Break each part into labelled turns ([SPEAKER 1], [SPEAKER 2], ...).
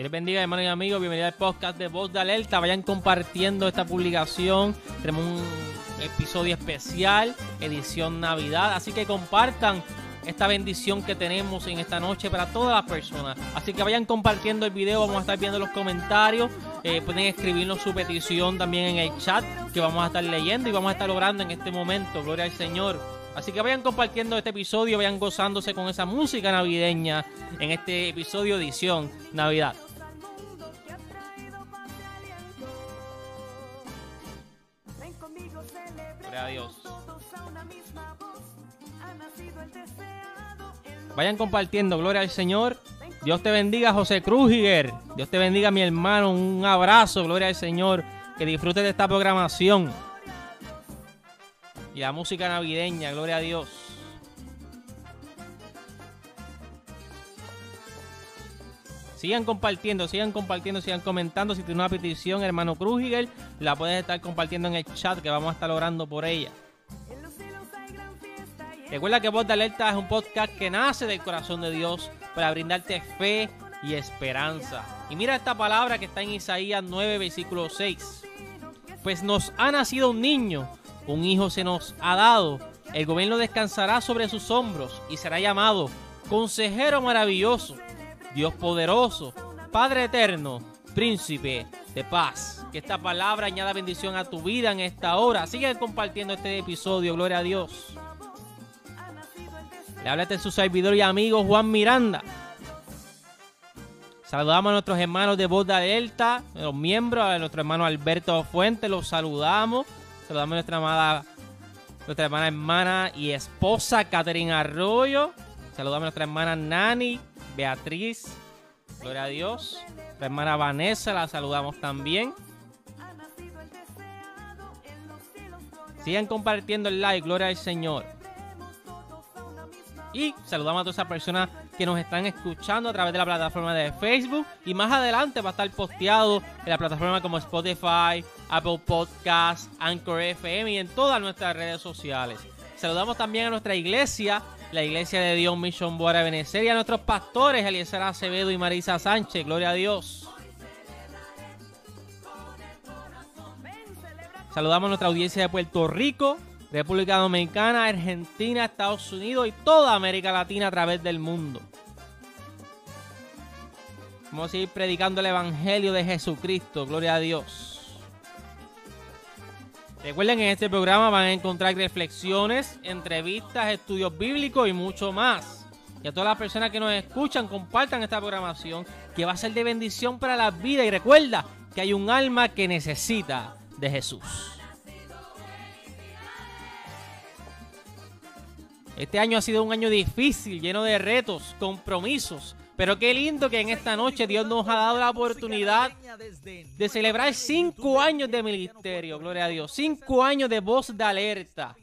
[SPEAKER 1] Dios bendiga, hermanos y amigos. Bienvenido al podcast de Voz de Alerta. Vayan compartiendo esta publicación. Tenemos un episodio especial, edición Navidad. Así que compartan esta bendición que tenemos en esta noche para todas las personas. Así que vayan compartiendo el video, vamos a estar viendo los comentarios. Eh, pueden escribirnos su petición también en el chat que vamos a estar leyendo y vamos a estar logrando en este momento. Gloria al Señor. Así que vayan compartiendo este episodio, vayan gozándose con esa música navideña en este episodio edición Navidad. Vayan compartiendo, gloria al Señor. Dios te bendiga, José Crujiger. Dios te bendiga, mi hermano. Un abrazo, gloria al Señor. Que disfrutes de esta programación. Y la música navideña, gloria a Dios. Sigan compartiendo, sigan compartiendo, sigan comentando. Si tienes una petición, hermano Crujiger, la puedes estar compartiendo en el chat que vamos a estar orando por ella. Recuerda que Voz de Alerta es un podcast que nace del corazón de Dios para brindarte fe y esperanza. Y mira esta palabra que está en Isaías 9, versículo 6. Pues nos ha nacido un niño, un hijo se nos ha dado, el gobierno descansará sobre sus hombros y será llamado Consejero maravilloso, Dios poderoso, Padre eterno, Príncipe de paz. Que esta palabra añada bendición a tu vida en esta hora. Sigue compartiendo este episodio, gloria a Dios. Le habla este su servidor y amigo Juan Miranda. Saludamos a nuestros hermanos de Voz de Alerta, los miembros, a nuestro hermano Alberto Fuente, los saludamos. Saludamos a nuestra amada, nuestra hermana, hermana y esposa Catherine Arroyo. Saludamos a nuestra hermana Nani, Beatriz, gloria a Dios. Nuestra hermana Vanessa, la saludamos también. Sigan compartiendo el like, gloria al Señor. Y saludamos a todas esas personas que nos están escuchando a través de la plataforma de Facebook. Y más adelante va a estar posteado en la plataforma como Spotify, Apple Podcasts, Anchor FM y en todas nuestras redes sociales. Saludamos también a nuestra iglesia, la iglesia de Dios Mission Board Benecer y a nuestros pastores, Eliezer Acevedo y Marisa Sánchez. Gloria a Dios. Saludamos a nuestra audiencia de Puerto Rico, República Dominicana, Argentina, Estados Unidos y toda América Latina a través del mundo. Vamos a seguir predicando el Evangelio de Jesucristo. Gloria a Dios. Recuerden, en este programa van a encontrar reflexiones, entrevistas, estudios bíblicos y mucho más. Y a todas las personas que nos escuchan, compartan esta programación que va a ser de bendición para la vida. Y recuerda que hay un alma que necesita de Jesús. Este año ha sido un año difícil, lleno de retos, compromisos. Pero qué lindo que en esta noche Dios nos ha dado la oportunidad de celebrar cinco años de ministerio, gloria a Dios, cinco años de voz de alerta.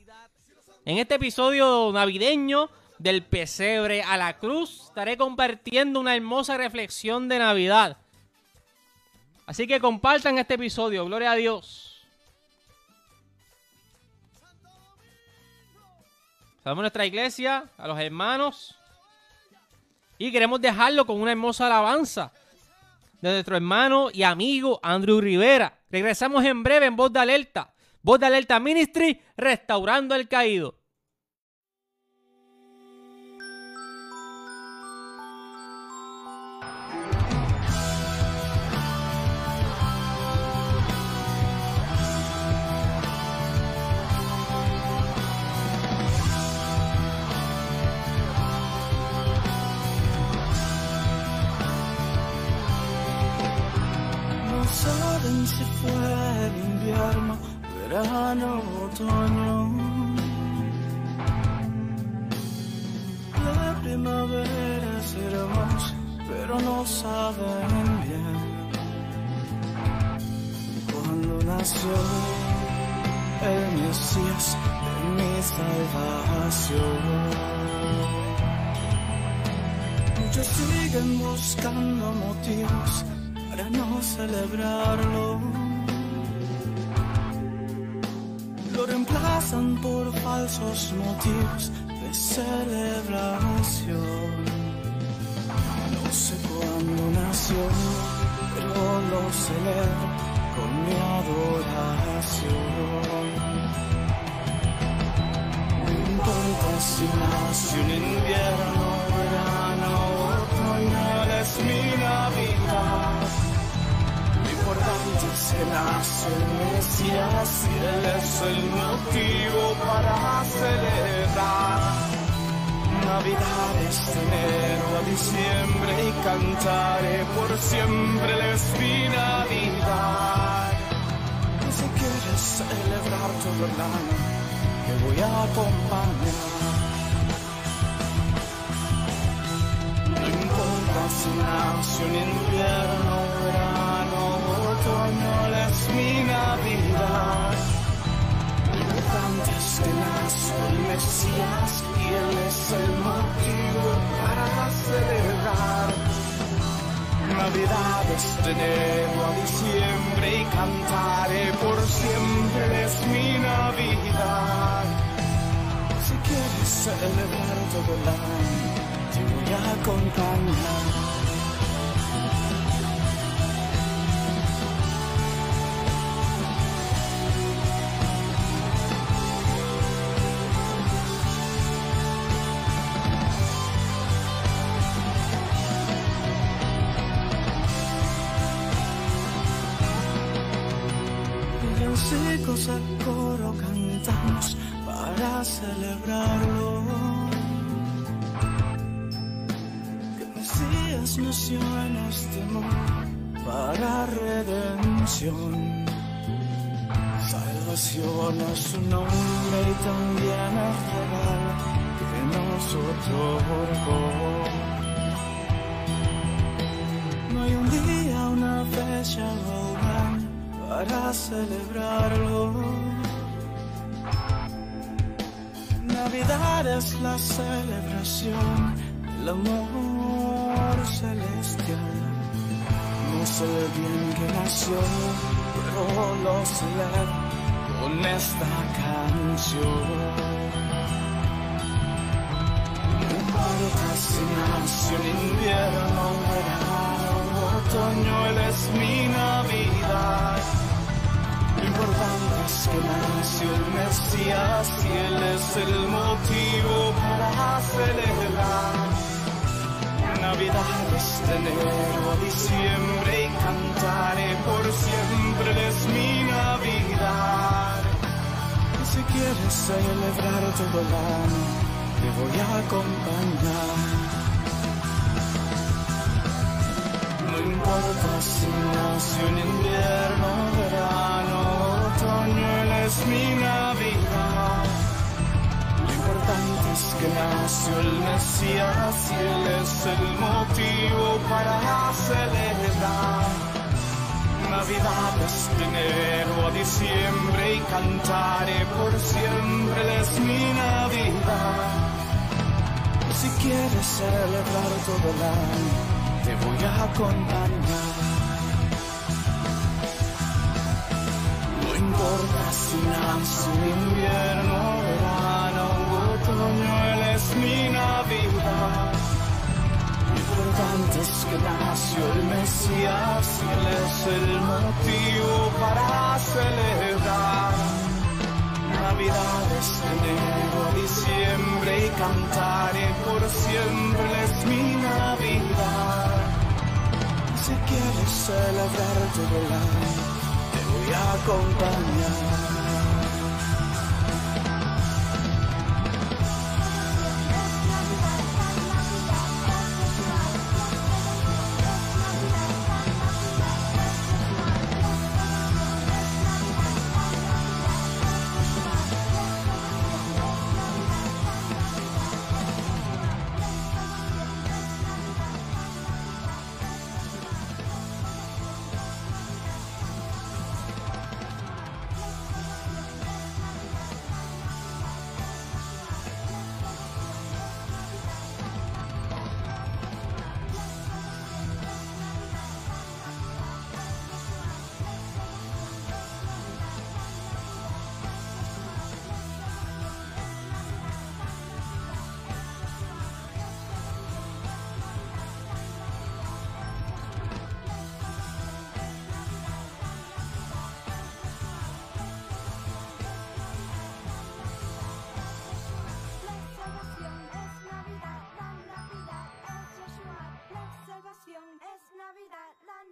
[SPEAKER 1] En este episodio navideño del pesebre a la cruz estaré compartiendo una hermosa reflexión de Navidad. Así que compartan este episodio, gloria a Dios. Saludamos a nuestra iglesia, a los hermanos. Y queremos dejarlo con una hermosa alabanza de nuestro hermano y amigo Andrew Rivera. Regresamos en breve en Voz de Alerta. Voz de Alerta Ministry, restaurando el caído.
[SPEAKER 2] Verano, otoño. La primavera es hermosa, pero no saben bien cuando nació el Mesías de mi salvación. Muchos siguen buscando motivos para no celebrarlo. Reemplazan por falsos motivos de celebración. No sé cuándo nació celebro con mi adoración. No importa si nace un invierno, verano, otoño, Él es mi Navidad. Es nace el Mesías y Él es el motivo para celebrar. Navidades de enero a diciembre y cantaré por siempre les mi Navidad. Y si quieres celebrar todo el te voy a acompañar. No importa si nace un invierno, verano, Él es mi Navidad. Es que nació el Mesías y Él es el motivo para celebrar. Navidades de enero a diciembre y cantaré por siempre es mi Navidad. Si quieres celebrar todo el año, te voy a acompañar. Nació en este mundo para redención. Salvación a su nombre y también el regalo que nos otorgó. No hay un día, una fecha o un para celebrarlo. Navidad es la celebración del amor celestial. No sé bien que nació, pero lo celebro con esta canción. No importa si nació en invierno, verano, otoño, Él es mi Navidad. Lo importante es que nació el Mesías y Él es el motivo para celebrar. Navidades de enero a diciembre y cantaré por siempre es mi Navidad. Y si quieres celebrar todo el año, te voy a acompañar. No importa si nació en invierno, verano, otoño, Él es mi Navidad. Lo importante es que nació el Mesías y Él es el motivo para celebrar. Navidades de enero a diciembre y cantaré por siempre, es mi Navidad. Si quieres celebrar todo el año, te voy a acompañar. No importa si nace en invierno, verano u otoño, Él es mi Navidad. Lo importante es que nació el Mesías y Él es el motivo para celebrar. Navidades de enero diciembre y cantaré por siempre Él es mi Navidad. Si quieres celebrar el año, te voy a acompañar.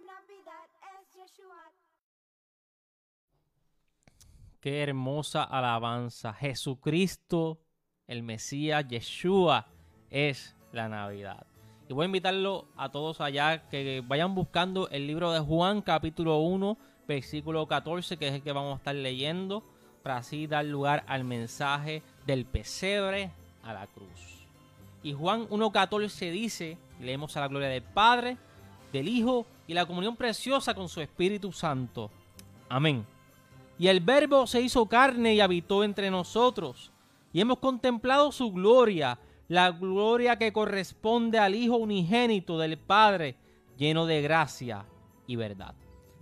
[SPEAKER 3] Navidad, es Yeshua.
[SPEAKER 1] Qué hermosa alabanza. Jesucristo, el Mesías, Yeshua, es la Navidad. Y voy a invitarlo a todos allá que vayan buscando el libro de Juan, capítulo 1, versículo 14, que es el que vamos a estar leyendo, para así dar lugar al mensaje del pesebre a la cruz. Y Juan 1.14 dice, leemos a la gloria del Padre, del Hijo y la comunión preciosa con su Espíritu Santo. Amén. Y el Verbo se hizo carne y habitó entre nosotros, y hemos contemplado su gloria, la gloria que corresponde al Hijo unigénito del Padre, lleno de gracia y verdad.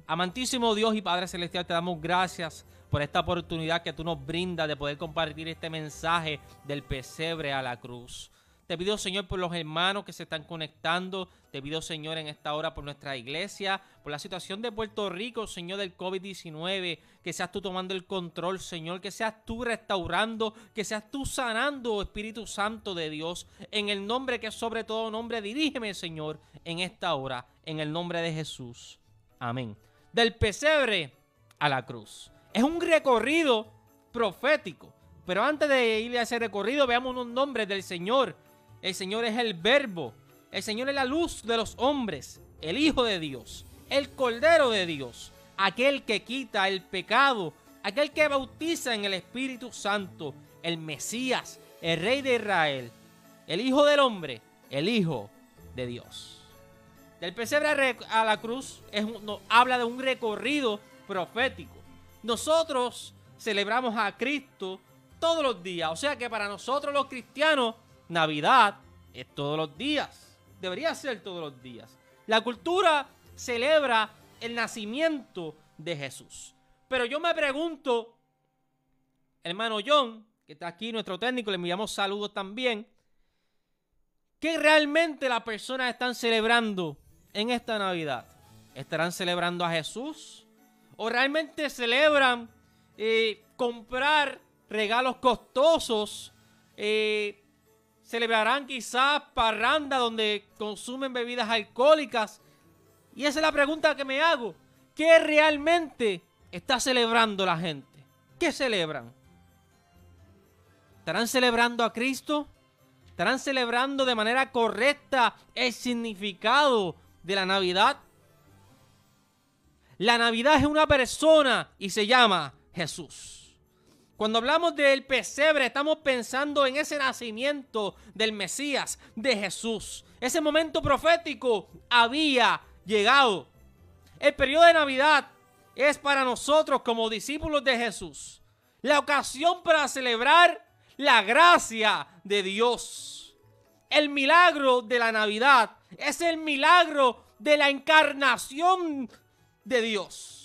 [SPEAKER 1] Amantísimo Dios y Padre Celestial, te damos gracias por esta oportunidad que tú nos brindas de poder compartir este mensaje del pesebre a la cruz. Te pido, Señor, por los hermanos que se están conectando. Te pido, Señor, en esta hora por nuestra iglesia, por la situación de Puerto Rico, Señor, del COVID-19. Que seas tú tomando el control, Señor. Que seas tú restaurando. Que seas tú sanando, Espíritu Santo de Dios. En el nombre que sobre todo nombre, dirígeme, Señor, en esta hora. En el nombre de Jesús. Amén. Del pesebre a la cruz. Es un recorrido profético. Pero antes de ir a ese recorrido, veamos unos nombres del Señor. El Señor es el verbo. El Señor es la luz de los hombres. El Hijo de Dios. El Cordero de Dios. Aquel que quita el pecado. Aquel que bautiza en el Espíritu Santo. El Mesías. El Rey de Israel. El Hijo del Hombre. El Hijo de Dios. Del pesebre a la cruz es, nos habla de un recorrido profético. Nosotros celebramos a Cristo todos los días. O sea que para nosotros los cristianos Navidad es todos los días. Debería ser todos los días. La cultura celebra el nacimiento de Jesús. Pero yo me pregunto, hermano John, que está aquí, nuestro técnico, le enviamos saludos también. ¿Qué realmente las personas están celebrando en esta Navidad? ¿Estarán celebrando a Jesús? ¿O realmente celebran eh, comprar regalos costosos? Eh, celebrarán quizás parranda donde consumen bebidas alcohólicas. Y esa es la pregunta que me hago. ¿Qué realmente está celebrando la gente? ¿Qué celebran? ¿Estarán celebrando a Cristo? ¿Estarán celebrando de manera correcta el significado de la Navidad? La Navidad es una persona y se llama Jesús. Cuando hablamos del pesebre, estamos pensando en ese nacimiento del Mesías, de Jesús. Ese momento profético había llegado. El periodo de Navidad es para nosotros como discípulos de Jesús la ocasión para celebrar la gracia de Dios. El milagro de la Navidad es el milagro de la encarnación de Dios.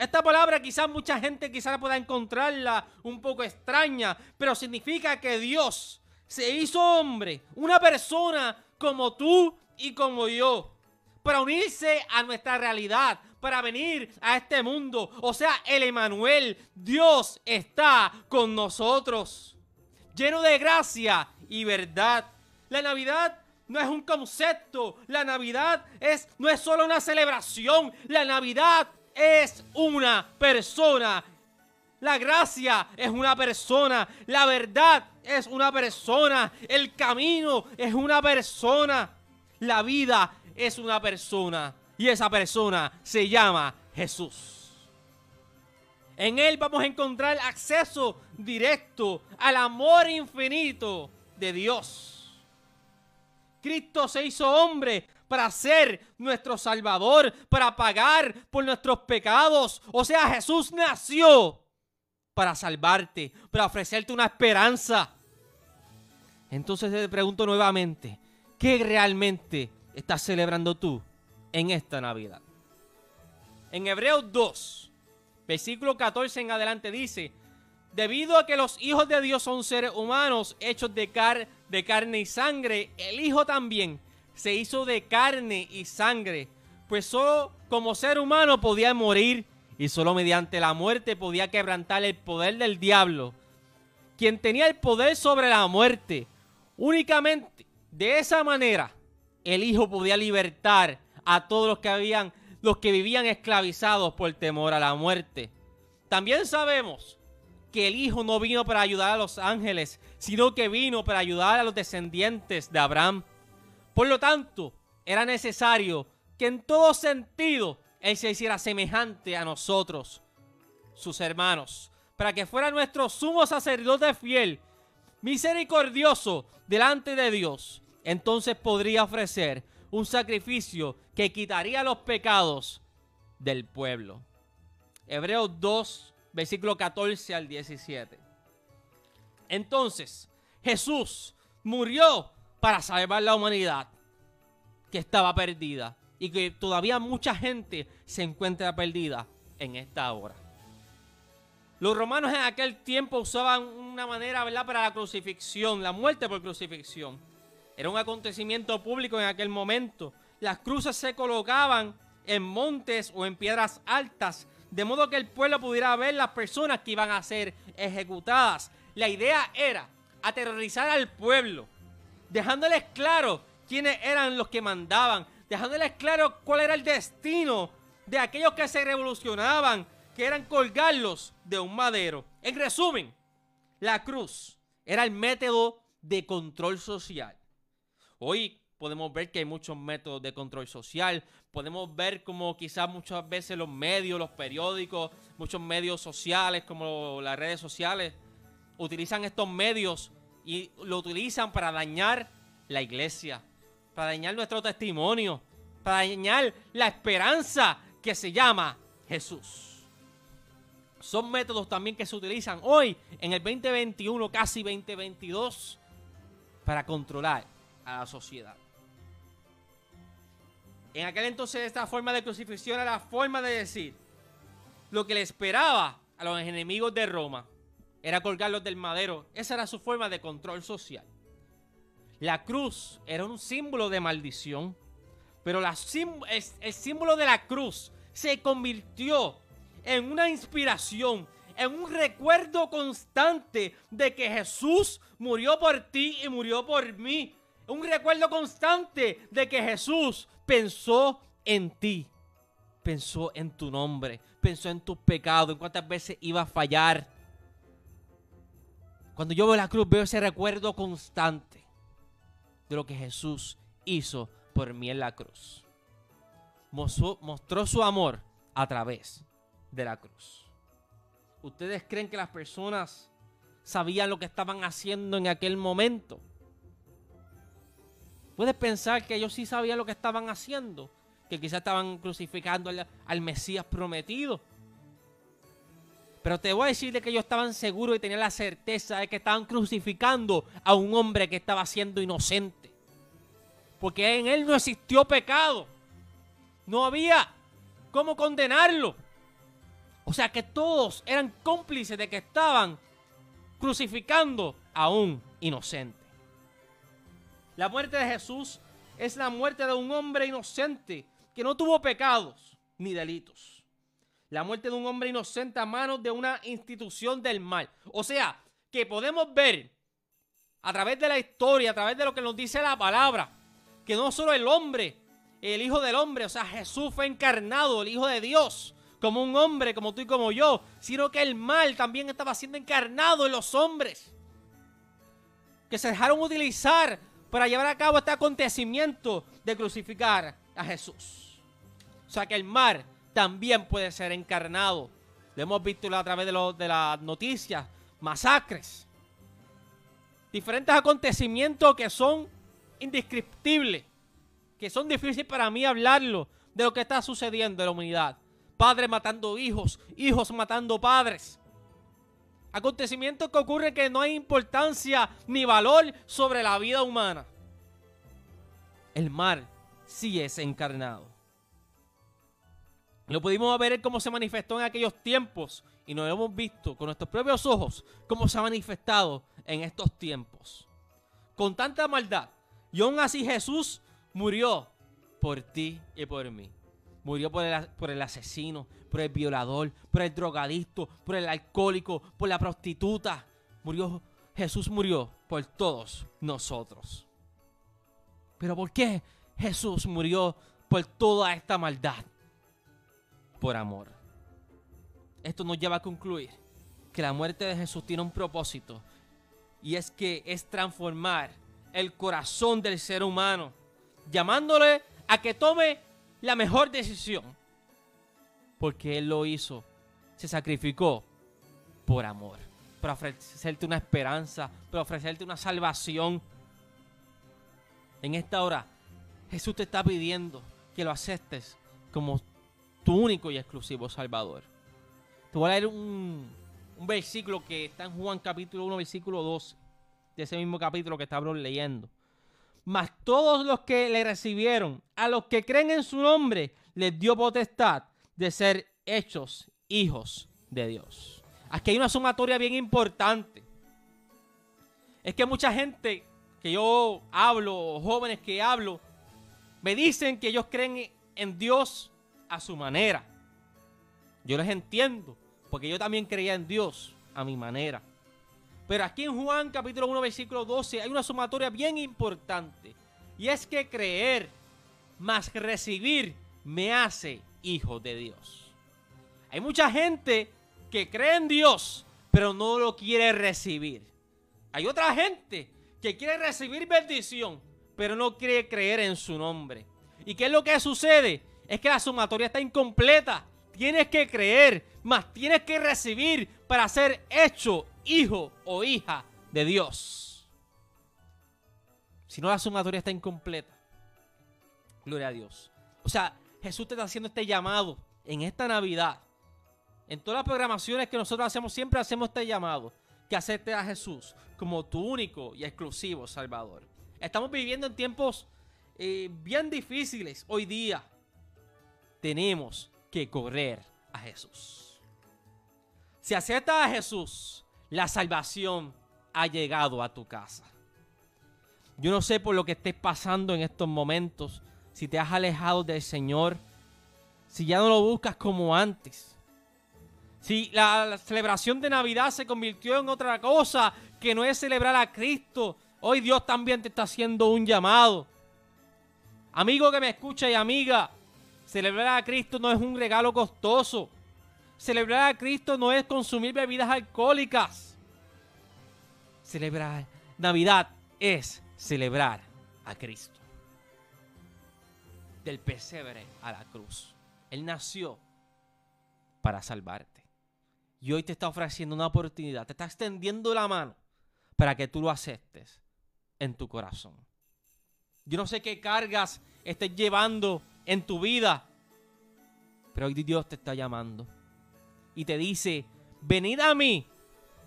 [SPEAKER 1] Esta palabra quizás mucha gente quizás pueda encontrarla un poco extraña, pero significa que Dios se hizo hombre, una persona como tú y como yo, para unirse a nuestra realidad, para venir a este mundo. O sea, el Emanuel, Dios está con nosotros, lleno de gracia y verdad. La Navidad no es un concepto, la Navidad es no es solo una celebración, la Navidad es una persona. La gracia es una persona. La verdad es una persona. El camino es una persona. La vida es una persona. Y esa persona se llama Jesús. En Él vamos a encontrar acceso directo al amor infinito de Dios. Cristo se hizo hombre para ser nuestro Salvador, para pagar por nuestros pecados. O sea, Jesús nació para salvarte, para ofrecerte una esperanza. Entonces te pregunto nuevamente, ¿qué realmente estás celebrando tú en esta Navidad? En Hebreos 2, versículo 14 en adelante dice, debido a que los hijos de Dios son seres humanos hechos de, car de carne y sangre, el Hijo también se hizo de carne y sangre, pues solo como ser humano podía morir y solo mediante la muerte podía quebrantar el poder del diablo, quien tenía el poder sobre la muerte. Únicamente de esa manera el Hijo podía libertar a todos los que habían los que vivían esclavizados por temor a la muerte. También sabemos que el Hijo no vino para ayudar a los ángeles, sino que vino para ayudar a los descendientes de Abraham. Por lo tanto, era necesario que en todo sentido Él se hiciera semejante a nosotros, sus hermanos, para que fuera nuestro sumo sacerdote fiel, misericordioso delante de Dios. Entonces podría ofrecer un sacrificio que quitaría los pecados del pueblo. Hebreos 2, versículo 14 al 17. Entonces, Jesús murió para salvar la humanidad que estaba perdida y que todavía mucha gente se encuentra perdida en esta hora. Los romanos en aquel tiempo usaban una manera, ¿verdad?, para la crucifixión, la muerte por crucifixión. Era un acontecimiento público en aquel momento. Las cruces se colocaban en montes o en piedras altas, de modo que el pueblo pudiera ver las personas que iban a ser ejecutadas. La idea era aterrorizar al pueblo, dejándoles claro quiénes eran los que mandaban, dejándoles claro cuál era el destino de aquellos que se revolucionaban, que eran colgarlos de un madero. En resumen, la cruz era el método de control social. Hoy podemos ver que hay muchos métodos de control social. Podemos ver como quizás muchas veces los medios, los periódicos, muchos medios sociales como las redes sociales utilizan estos medios y lo utilizan para dañar la iglesia, para dañar nuestro testimonio, para dañar la esperanza que se llama Jesús. Son métodos también que se utilizan hoy en el 2021, casi 2022, para controlar a la sociedad. En aquel entonces esta forma de crucifixión era la forma de decir lo que le esperaba a los enemigos de Roma era colgarlos del madero. Esa era su forma de control social. La cruz era un símbolo de maldición, pero la el símbolo de la cruz se convirtió en una inspiración, en un recuerdo constante de que Jesús murió por ti y murió por mí. Un recuerdo constante de que Jesús pensó en ti, pensó en tu nombre, pensó en tus pecados, en cuántas veces iba a fallar. Cuando yo veo la cruz, veo ese recuerdo constante de lo que Jesús hizo por mí en la cruz. Mostró, mostró su amor a través de la cruz. ¿Ustedes creen que las personas sabían lo que estaban haciendo en aquel momento? Puedes pensar que ellos sí sabían lo que estaban haciendo, que quizás estaban crucificando al, Mesías prometido. Pero te voy a decir de que ellos estaban seguros y tenían la certeza de que estaban crucificando a un hombre que estaba siendo inocente. Porque en él no existió pecado. No había cómo condenarlo. O sea que todos eran cómplices de que estaban crucificando a un inocente. La muerte de Jesús es la muerte de un hombre inocente que no tuvo pecados ni delitos. La muerte de un hombre inocente a manos de una institución del mal. O sea, que podemos ver a través de la historia, a través de lo que nos dice la palabra, que no solo el hombre, el Hijo del Hombre, o sea, Jesús fue encarnado, el Hijo de Dios, como un hombre, como tú y como yo, sino que el mal también estaba siendo encarnado en los hombres, que se dejaron utilizar para llevar a cabo este acontecimiento de crucificar a Jesús. O sea que el mar también puede ser encarnado. Lo hemos visto a través de, de las noticias, masacres, diferentes acontecimientos que son indescriptibles, que son difíciles para mí hablarlo de lo que está sucediendo en la humanidad. Padres matando hijos, hijos matando padres. Acontecimientos que ocurren que no hay importancia ni valor sobre la vida humana. El mar sí es encarnado. Lo pudimos ver cómo se manifestó en aquellos tiempos y nos hemos visto con nuestros propios ojos cómo se ha manifestado en estos tiempos. Con tanta maldad. Y aún así Jesús murió por ti y por mí. Murió por el, por el asesino, por el violador, por el drogadicto, por el alcohólico, por la prostituta. Murió, Jesús murió por todos nosotros. Pero ¿por qué Jesús murió por toda esta maldad. Por amor. Esto nos lleva a concluir que la muerte de Jesús tiene un propósito. Y es que es transformar el corazón del ser humano. Llamándole a que tome la mejor decisión. Porque Él lo hizo. Se sacrificó por amor. Para ofrecerte una esperanza. Para ofrecerte una salvación. En esta hora, Jesús te está pidiendo que lo aceptes como tu único y exclusivo Salvador. Te voy a leer un, versículo que está en Juan capítulo 1, versículo 12. De ese mismo capítulo que estamos leyendo. Mas todos los que le recibieron, a los que creen en su nombre, les dio potestad de ser hechos hijos de Dios. Aquí hay una sumatoria bien importante. Es que mucha gente que yo hablo, jóvenes que hablo, me dicen que ellos creen en Dios a su manera. Yo les entiendo, porque yo también creía en Dios a mi manera. Pero aquí en Juan capítulo 1 versículo 12 hay una sumatoria bien importante. Y es que creer más recibir me hace hijo de Dios. Hay mucha gente que cree en Dios, pero no lo quiere recibir. Hay otra gente que quiere recibir bendición, pero no quiere creer en su nombre. ¿Y qué es lo que sucede? Es que la sumatoria está incompleta. Tienes que creer, más tienes que recibir para ser hecho hijo o hija de Dios. Si no, la sumatoria está incompleta. Gloria a Dios. O sea, Jesús te está haciendo este llamado en esta Navidad. En todas las programaciones que nosotros hacemos, siempre hacemos este llamado. Que acepte a Jesús como tu único y exclusivo Salvador. Estamos viviendo en tiempos eh, bien difíciles hoy día. Tenemos que correr a Jesús. Si aceptas a Jesús, la salvación ha llegado a tu casa. Yo no sé por lo que estés pasando en estos momentos, si te has alejado del Señor, si ya no lo buscas como antes. Si la, celebración de Navidad se convirtió en otra cosa que no es celebrar a Cristo, hoy Dios también te está haciendo un llamado. Amigo que me escucha y amiga, celebrar a Cristo no es un regalo costoso. Celebrar a Cristo no es consumir bebidas alcohólicas. Celebrar Navidad es celebrar a Cristo. Del pesebre a la cruz. Él nació para salvarte. Y hoy te está ofreciendo una oportunidad. Te está extendiendo la mano para que tú lo aceptes en tu corazón. Yo no sé qué cargas estés llevando en tu vida, pero hoy Dios te está llamando y te dice, venid a mí,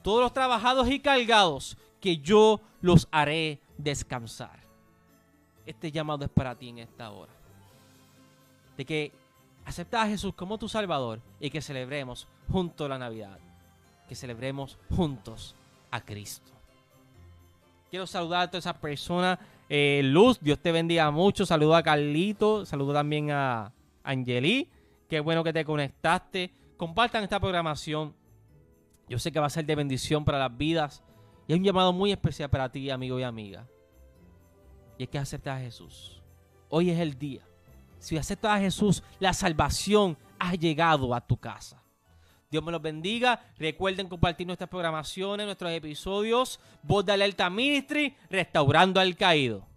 [SPEAKER 1] todos los trabajados y cargados, que yo los haré descansar. Este llamado es para ti en esta hora. De que aceptas a Jesús como tu Salvador y que celebremos juntos la Navidad. Que celebremos juntos a Cristo. Quiero saludar a toda esa persona. Eh, Luz, Dios te bendiga mucho. Saludo a Carlito. Saludo también a Angeli. Qué bueno que te conectaste. Compartan esta programación. Yo sé que va a ser de bendición para las vidas. Y hay un llamado muy especial para ti, amigo y amiga. Y es que aceptas a Jesús. Hoy es el día. Si aceptas a Jesús, la salvación ha llegado a tu casa. Dios me los bendiga. Recuerden compartir nuestras programaciones, nuestros episodios. Voz de Alerta Ministry, restaurando al caído.